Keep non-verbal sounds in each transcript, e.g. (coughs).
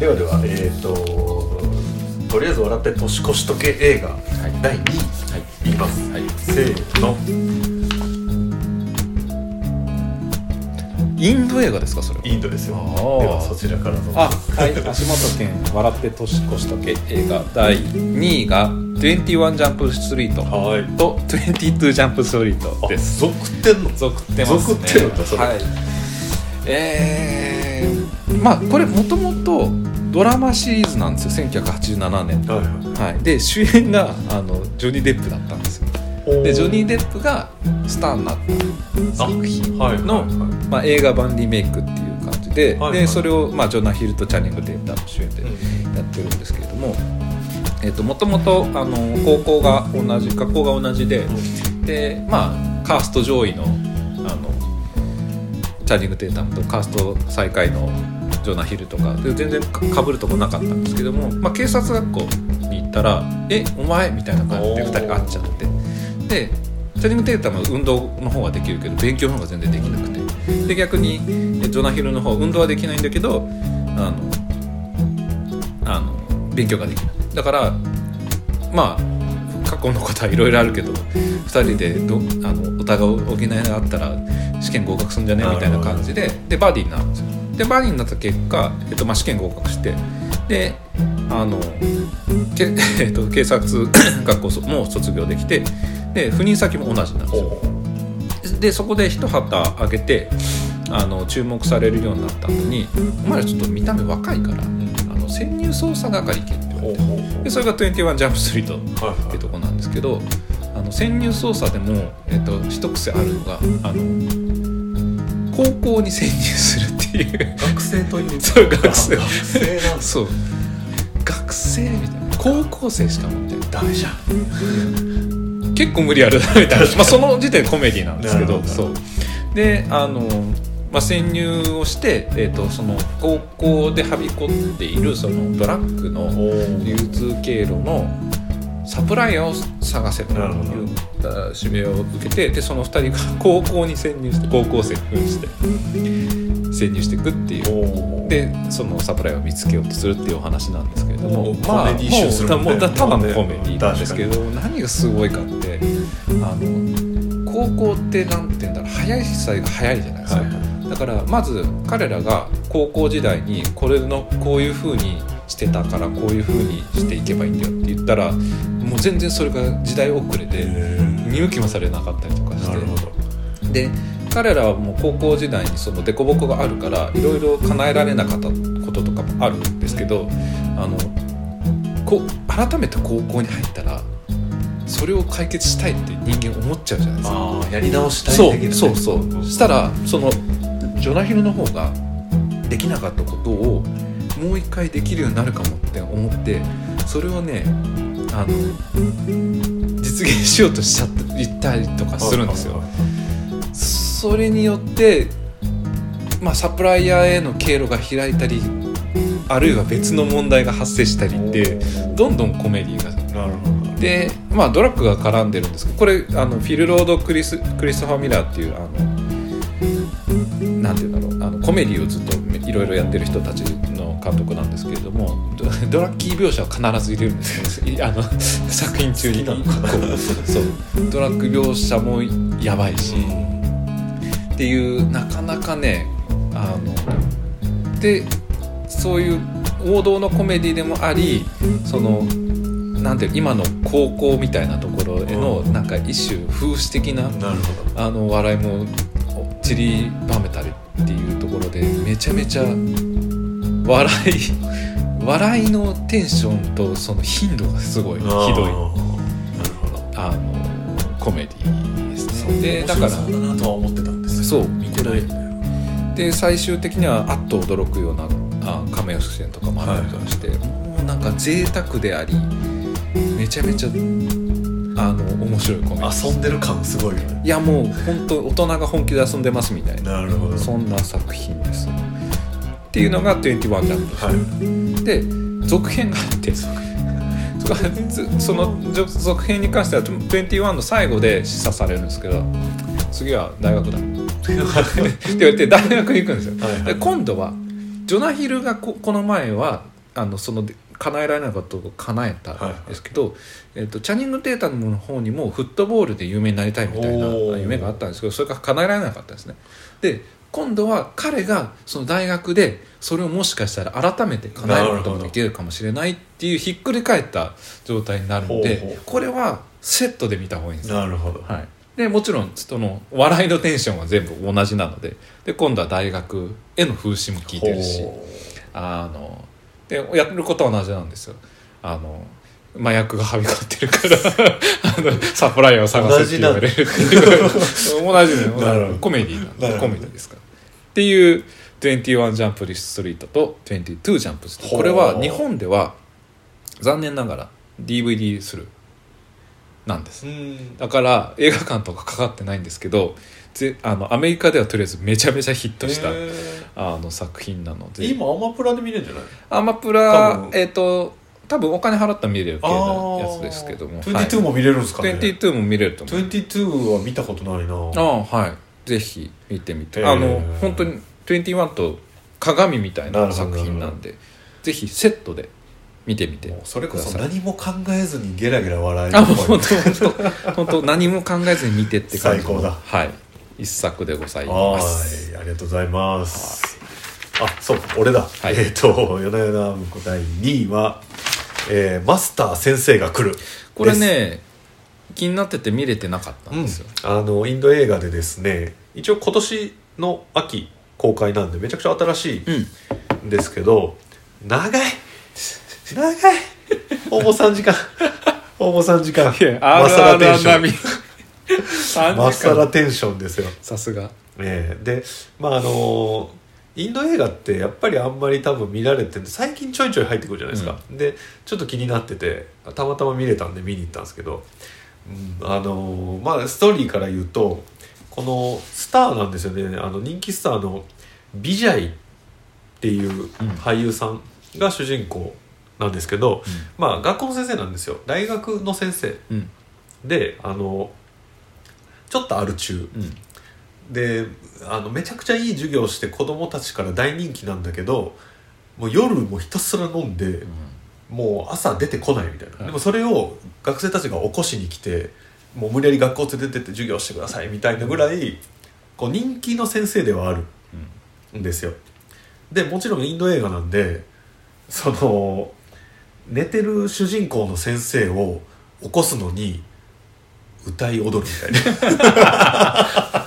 ではではえっ、ととりあえず笑って年越し時計映画、第2位、はい、言います、はい。せーの。インド映画ですかそれは？インドですよ。ではそちらからどうぞ。あはい。足元県笑って年越し時計映画第2位が21ジャンプストリートはい。と22ジャンプストリートです。属ってんの？続ってますね。続ってるんだそれ。はい。えー、まあこれもともとドラマシリーズなんですよ1987年はいはい。はい、で主演があのジョニー・デップだったんですよ。でジョニー・デップがスターになった作品の、まあ、映画版リメイクっていう感じで,、はいはい。でそれを、まあ、ジョナ・ヒルとチャニング・テーターの主演でうんやってるんですけれども、えっともともとあの高校が同じ学校が同じで、でまあカースト上位のチャニング・テータムとカースト最下位のジョナ・ヒルとかで全然かかぶるとこなかったんですけども、まあ、警察学校に行ったら「えお前?」みたいな感じで2人会っちゃって。でチャニング・テータムは運動の方ができるけど勉強の方が全然できなくて。で逆にえジョナ・ヒルの方運動はできないんだけどあのあの勉強ができない。だからまあ過去のことはいろいろあるけど2人でどあのお互いを補いがったら試験合格するんじゃね？みたいな感じででバディになるんですよ。でバディになった結果、えっとまあ、試験合格してであのけ、(laughs) えっと、警察 (coughs) 学校も卒業できてで赴任先も同じなんですよ。でそこで一旗あげてあの注目されるようになったのに「お前らちょっと見た目若いからあの潜入捜査係行け」って言われて。でそれが21ジャンプストリートはいってとこなんですけどあの潜入捜査でも、えっと一癖あるのがあの高校に潜入するっていう。学生という (laughs) そう学生。あ学生なんそう。学生みたいな。高校生しかもみたいなダメじゃん。結構無理あるなみたいな、まあ、その時点でコメディなんですけど。そう。であの、まあ、潜入をして、えー、とその高校ではびこっているそのドラッグの流通経路のサプライヤーを探せという指名を受けてでその2人が (laughs) 高校に潜入して高校生扮して潜入していくっていう。でそのサプライヤーを見つけようとするっていうお話なんですけれどもまあもうたもうただのコメディなんですけど何がすごいかってあの高校ってなんて言うんだろう早い歳が早いじゃないですか、はいだからまず彼らが高校時代にこれのこういう風にしてたからこういう風にしていけばいいんだよって言ったらもう全然それが時代遅れで見向きもされなかったりとかして。で彼らはもう高校時代にその凸凹があるからいろいろ叶えられなかったこととかもあるんですけどあのこ改めて高校に入ったらそれを解決したいって人間思っちゃうじゃないですか。やり直したいそう的なね。そうそう。したらそのジョナヒルの方ができなかったことをもう一回できるようになるかもって思ってそれをねあの実現しようとしちゃった言ったりとかするんですよ。それによって、まあ、サプライヤーへの経路が開いたりあるいは別の問題が発生したりってどんどんコメディが。なるほど。で、まあ、ドラッグが絡んでるんですけどこれあのフィル・ロード・クリスクリストファー・ミラーっていうあのなんていうんだろう。あのコメディをずっといろいろやってる人たちの監督なんですけれどもド (laughs) ドラッキー描写は必ず入れるんですあの (laughs) 作品中に。そう。ドラッグ描写もやばいし、っていうなかなかねあのでそういう王道のコメディでもありそのなんていう今の高校みたいなところへのうん。なんか一種風刺的ななるほど。あの笑いも散りばめちゃめちゃ笑い笑いのテンションとその頻度がすごいひどい。あのコメディですね。で面だから白そうだなとは思ってたんですそう。見てないで最終的にはあっと驚くようなあカメオ出演とかもあったりとかして、もうなんか贅沢でありめちゃめちゃあの面白いコメ遊んでる感すごいよね。いやもう本当大人が本気で遊んでますみたいな。なるほど。そんな作品です。っていうのが21ジャンプはい。で続編があってそその続編に関しては21の最後で示唆されるんですけど次は大学だ。(laughs) って言われて大学に行くんですよ、はいはい。で今度はジョナヒルがここの前はあのその叶えられなかったことを叶えたんですけど、えっとチャニング・テータムの方にもフットボールで有名になりたいみたいな夢があったんですけどそれが叶えられなかったんですね。で今度は彼がその大学でそれをもしかしたら改めて叶えることができるかもしれないっていうひっくり返った状態になるのでうこれはセットで見た方がいいんですよ。なるほど、はい、でもちろんその笑いのテンションは全部同じなのでで今度は大学への風刺も効いてるしほあのでやることは同じなんですよ。あの麻薬がはびこってるから (laughs) あのサプライヤーを探せって言われるっていう。(laughs) 同じねなるほど。コメディなんで。コメディですからっていう21ジャンプストリートと22ジャンプストリートこれは日本では残念ながら DVD するなんです。だから映画館とかかかってないんですけどぜあのアメリカではとりあえずめちゃめちゃヒットしたあの作品なので。今アマプラで見れるんじゃない？アマプ多ラ分。えっ、と多分お金払ったら見れる系のやつですけども。あー。22も見れるんですかね、22も見れると思う。22は見たことないな。ああはい。ぜひ見てみて。あの本当に21と鏡みたいな作品なんでぜひセットで見てみて。それこそ何も考えずにゲラゲラ笑える。あ本当本当本当何も考えずに見てって感じの。最高だ。はい。一作でございはます。いありがとうございます。あそう俺だ、はい。えっ、と「夜な夜な文庫第2位は、えーマスター先生が来る」これね気になってて見れてなかったうんんですよ、あのインド映画でですね一応今年の秋公開なんでめちゃくちゃ新しうんいんですけど、長い長い。ほぼ3時間。ほぼ3時間。マサラテンションンマサラテンションですよ。さすが。ええ。でまああのインド映画ってやっぱりあんまり多分見られてて最近ちょいちょい入ってくるじゃないですか、でちょっと気になっててたまたま見れたんで見に行ったんですけど、うん、あのまあストーリーから言うとこのスターなんですよね。あの人気スターのビジャイっていう俳優さんが主人公なんですけど、まあ学校の先生なんですよ。大学の先生。うん。であのちょっとアル中。うん。であのめちゃくちゃいい授業をして子供たちから大人気なんだけどもう夜もひたすら飲んでもう朝出てこないみたいな、はい。でもそれを学生たちが起こしに来てもう無理やり学校連れてってって授業してくださいみたいなぐらいこう人気の先生ではあるんですよ。でもちろんインド映画なんでその寝てる主人公の先生を起こすのに歌い踊るみたいな。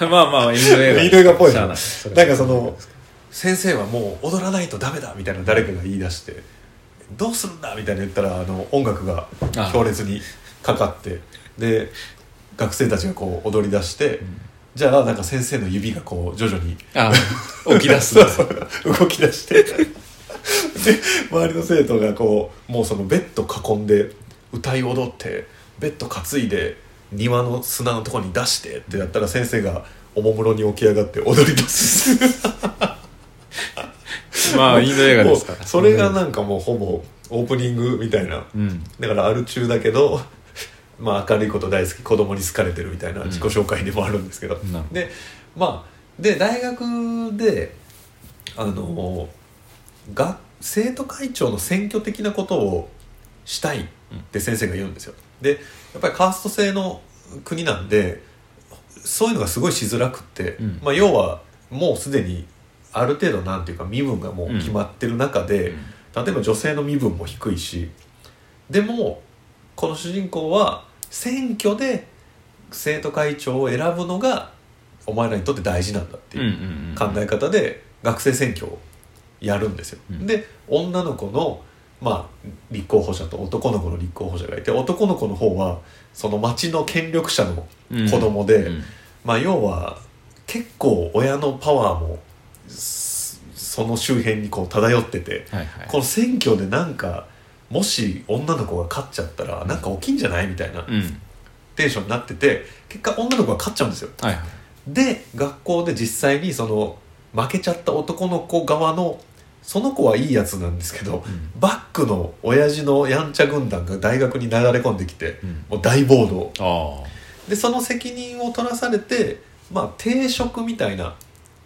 (laughs) まあまあインド映画っぽいな。なんかその先生はもう踊らないとダメだみたいな誰かが言い出してどうするんだみたいな言ったらあの音楽が強烈にかかってで学生たちがこう踊り出して、じゃあなんか先生の指がこう徐々にあ起き出す (laughs) 動き出してで周りの生徒がこうもうそのベッド囲んで歌い踊ってベッド担いで庭の砂のところに出してってやったら先生がおもむろに起き上がって踊り出す。(laughs) まあインド映画ですから。それがなんかもうほぼオープニングみたいな。うん。だからアル中だけどまあ明るいこと大好き子供に好かれてるみたいな自己紹介でもあるんですけど、なるほど。でまあで大学であのが生徒会長の選挙的なことをしたいって先生が言うんですよ。でやっぱりカースト制の国なんでそういうのがすごいしづらくって、うん。まあ、要はもうすでにある程度なんていうか身分がもう決まってる中で、例えば女性の身分も低いしでもこの主人公は選挙で生徒会長を選ぶのがお前らにとって大事なんだっていう考え方で学生選挙をやるんですよ。うん。で女の子のまあ立候補者と男の子の立候補者がいて男の子の方はその町の権力者の子供で、うん。まあ要は結構親のパワーもすその周辺にこう漂っててはいはい。この選挙でなんかもし女の子が勝っちゃったらなんか起きんじゃないみたいなうん。テンションになってて結果女の子が勝っちゃうんですよ。はいはい。で学校で実際にその負けちゃった男の子側のその子はいいやつなんですけど、ん。バックの親父のやんちゃ軍団が大学に流れ込んできて、うん。もう大暴動。あでその責任を取らされてまあ定職みたいな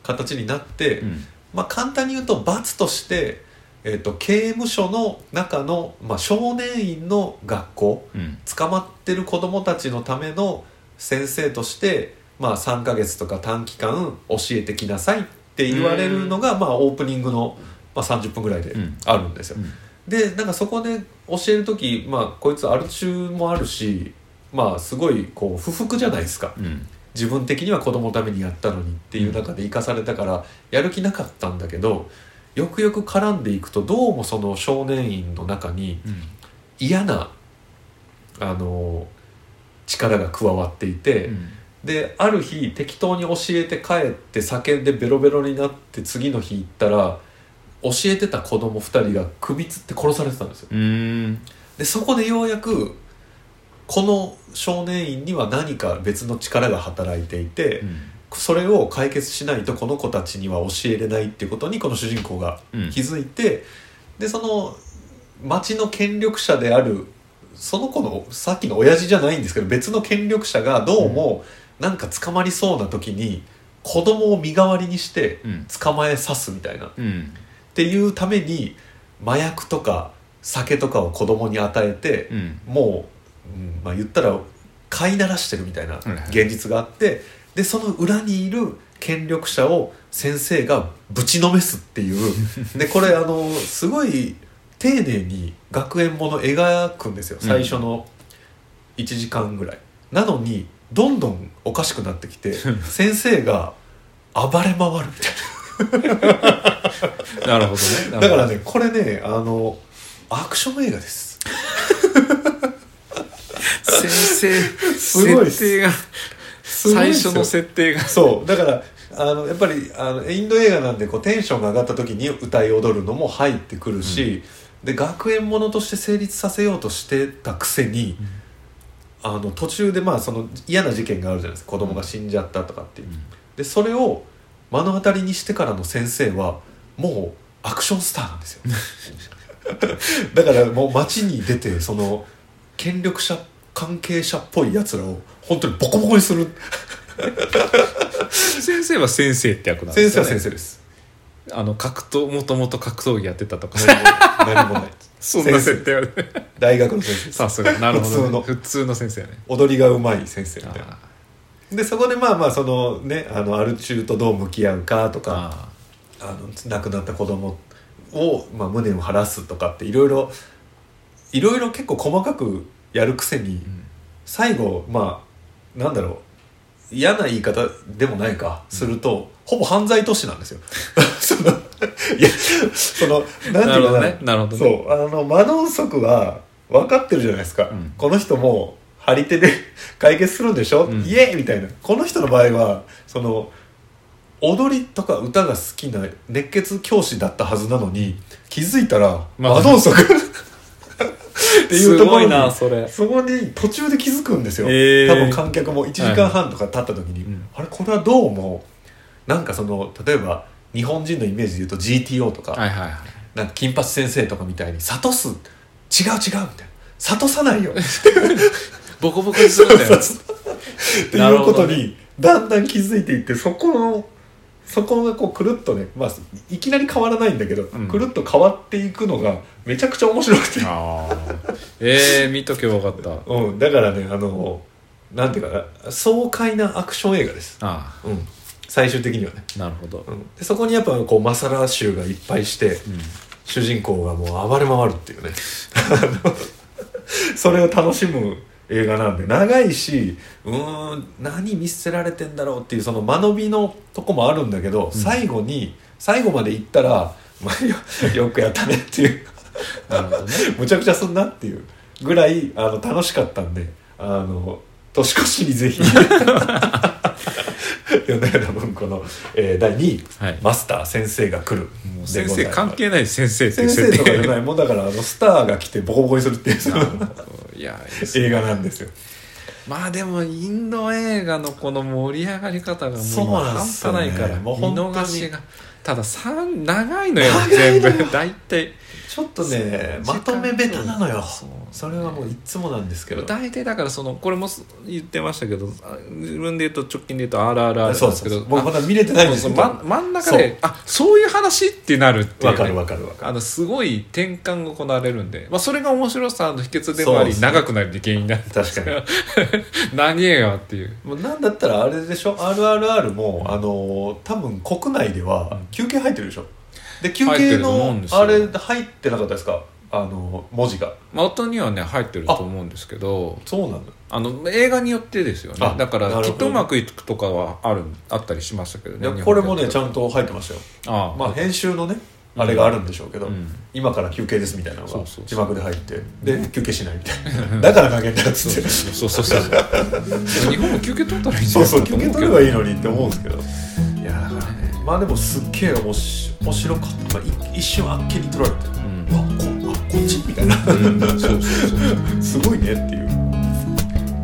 形になって、あうん。まあ簡単に言うと罰として、えー、と刑務所の中の、まあ、少年院の学校うん。捕まってる子供たちのための先生として、まあ、3ヶ月とか短期間教えてきなさいって言われるのが、まあ、オープニングの、まあ、30分ぐらいでうん。あるんですよ。うん。でなんかそこで教える時、まあ、こいつアル中もあるし、まあ、すごいこう不服じゃないですか。うん。自分的には子供のためにやったのにっていう中で生かされたからやる気なかったんだけどよくよく絡んでいくとどうもその少年院の中にうん。嫌なあの力が加わっていて、うん。である日適当に教えて帰って酒でベロベロになって次の日行ったら教えてた子供2人が首つって殺されてたんですよ。うん。でそこでようやくこの少年院には何か別の力が働いていて、それを解決しないとこの子たちには教えれないっていうことにこの主人公がうん。気づいて、でその町の権力者であるその子のさっきの親父じゃないんですけど別の権力者がどうもなんか捕まりそうな時に子供を身代わりにしてうん。捕まえさすみたいな。っうんていうために麻薬とか酒とかを子供に与えて、うん。もう、うんまあ、言ったら飼いならしてるみたいなはいはい。現実があってでその裏にいる権力者を先生がぶちのめすっていう。(laughs) でこれあのすごい丁寧に学園もの描くんですよ。最初の1時間ぐらい。なのにどんどんおかしくなってきて (laughs) 先生が暴れ回るみたいな (laughs) (laughs) るほどね。なだからねこれねあのアクション映画です。先生すごい設定が最初の設定が。そう。だからあのやっぱりあのインド映画なんでこうテンションが上がった時に歌い踊るのも入ってくるし、で学園ものとして成立させようとしてたくせに、あの途中でまあその嫌な事件があるじゃないですか。子供が死んじゃったとかって。いう、でそれを目の当たりにしてからの先生はもうアクションスターなんですよ。(laughs) だからもう街に出てその権力者関係者っぽいやつらを本当にボコボコにする。(laughs) 先生は先生って役なんで先生は先生です。あの格闘もともと格闘技やってたとか。何もない。(laughs) そんな設定はね。大学の先生。さすがなるほど、ね、普通の。普通の先生やね。踊りがうまい先生みたいな。あでそこでまあまあそのねあのアル中とどう向き合うかとー。かああの亡くなった子供を、まあ、無念を晴らすとかっていろいろいろいろ結構細かくやるくせに、ー、うん最後まあなんだろう嫌な言い方でもないかすると、ほぼ犯罪都市なんですよ。(laughs) そのいやそのなんていうかな。ね。なるほどね。そう。あのマノンソクは分かってるじゃないですか、うん。この人も張り手で解決するんでしょ、うん。イエーイみたいな。この人の場合はその踊りとか歌が好きな熱血教師だったはずなのに気づいたらまあマノンソク。(laughs) っていうところになそれ。そこに途中で気づくんですよ、へー。多分観客も1時間半とか経った時に、うん。あれこれはどうもなんかその例えば日本人のイメージで言うと GTO とか、はいはいはい。なんか金八先生とかみたいに諭す？違う違うみたいな。諭さないよ。(laughs) ボコボコにするんだよ。(laughs) っていうことにだんだん気づいていってそこのそこがこうくるっとね、まあ、いきなり変わらないんだけど、ん。くるっと変わっていくのがめちゃくちゃ面白くて、ああええー、見とけばよかった。(laughs) うん、だからねあのなんていうかな爽快なアクション映画です、あうん、最終的にはね、あなるほど、うん、でそこにやっぱこうマサラ州がいっぱいして、うん。主人公がもう暴れ回るっていうね。(laughs) それを楽しむ映画なんで。長いしうーん何見せられてんだろうっていうその間延びのとこもあるんだけど、最後に最後まで行ったら、まあ、よ (laughs) よくやったねっていう。なるほどね。(laughs) むちゃくちゃすんなっていう。ぐらいあの楽しかったんであの年越しにぜひ。(laughs) 米田文庫の、えー第2位、はい。マスター先生が来る」先生関係ない先生っていう設先生とかじゃ定ない。もうだからあのスターが来てボコボコにするっていう。そのいや映画なんですよ。まあでもインド映画のこの盛り上がり方がもう半端ないから見逃しが。ただ三長いのよ長いのよ。全部。(laughs) 大体ちょっとねまとめベタなのよ。それはもういつもなんですけど。大体だからそのこれもす言ってましたけどあ自分で言うと直近で言うと RRR なんそうですけど僕まだ見れてないんです。けど真真ん中であそういう話ってなるっていう、ね、わかるわかるわかる。あのすごい転換が行われるんで、まあ、それが面白さの秘訣でもあり長くなる原因になる確かに。長えよっていう。もうなんだったらあれでしょ？RRR もあの多分国内では休憩入ってるでしょ？で休憩のあれ入ってなかったですか？あの文字が。まあ音にはね入ってると思うんですけど。そうなんだ。あの映画によってですよね。あだからきっとうまくいくとかはあるあったりしましたけどいねやこれもねちんゃんと入ってましたよああまあ編集のねあれがあるんでしょうけど、うん。今から休憩ですみたいなのがそうそうそう。字幕で入ってで休憩しないみたいな。だから投げんだよっつって。そうそうそうそう。(laughs) 日本も休憩取ったらいいんじそうゃないか？そう休憩取ればいいのにって思うんですけど。いやだからねまあでもすっげえ面白かった、まあ、い一瞬あっけに取られて、ん。うわこあこっち？みたいな、(laughs) すごいねっていう。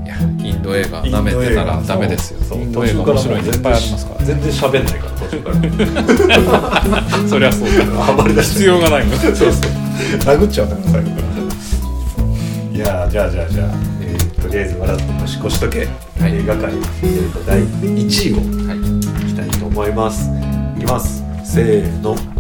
いやインド映画舐めてたらダメですよ。インド映画面白いのいっぱいありますから全然喋んないから途中から。そりゃそうだ。ハマりだして必要がないもんそうそう。殴っちゃうんだから最後。からいやーじゃあじゃあじゃあ、えーとりあえず笑って年越しとけ、はい。映画界、えーと第1位をはい。いきたいと思います。いきます。せーの。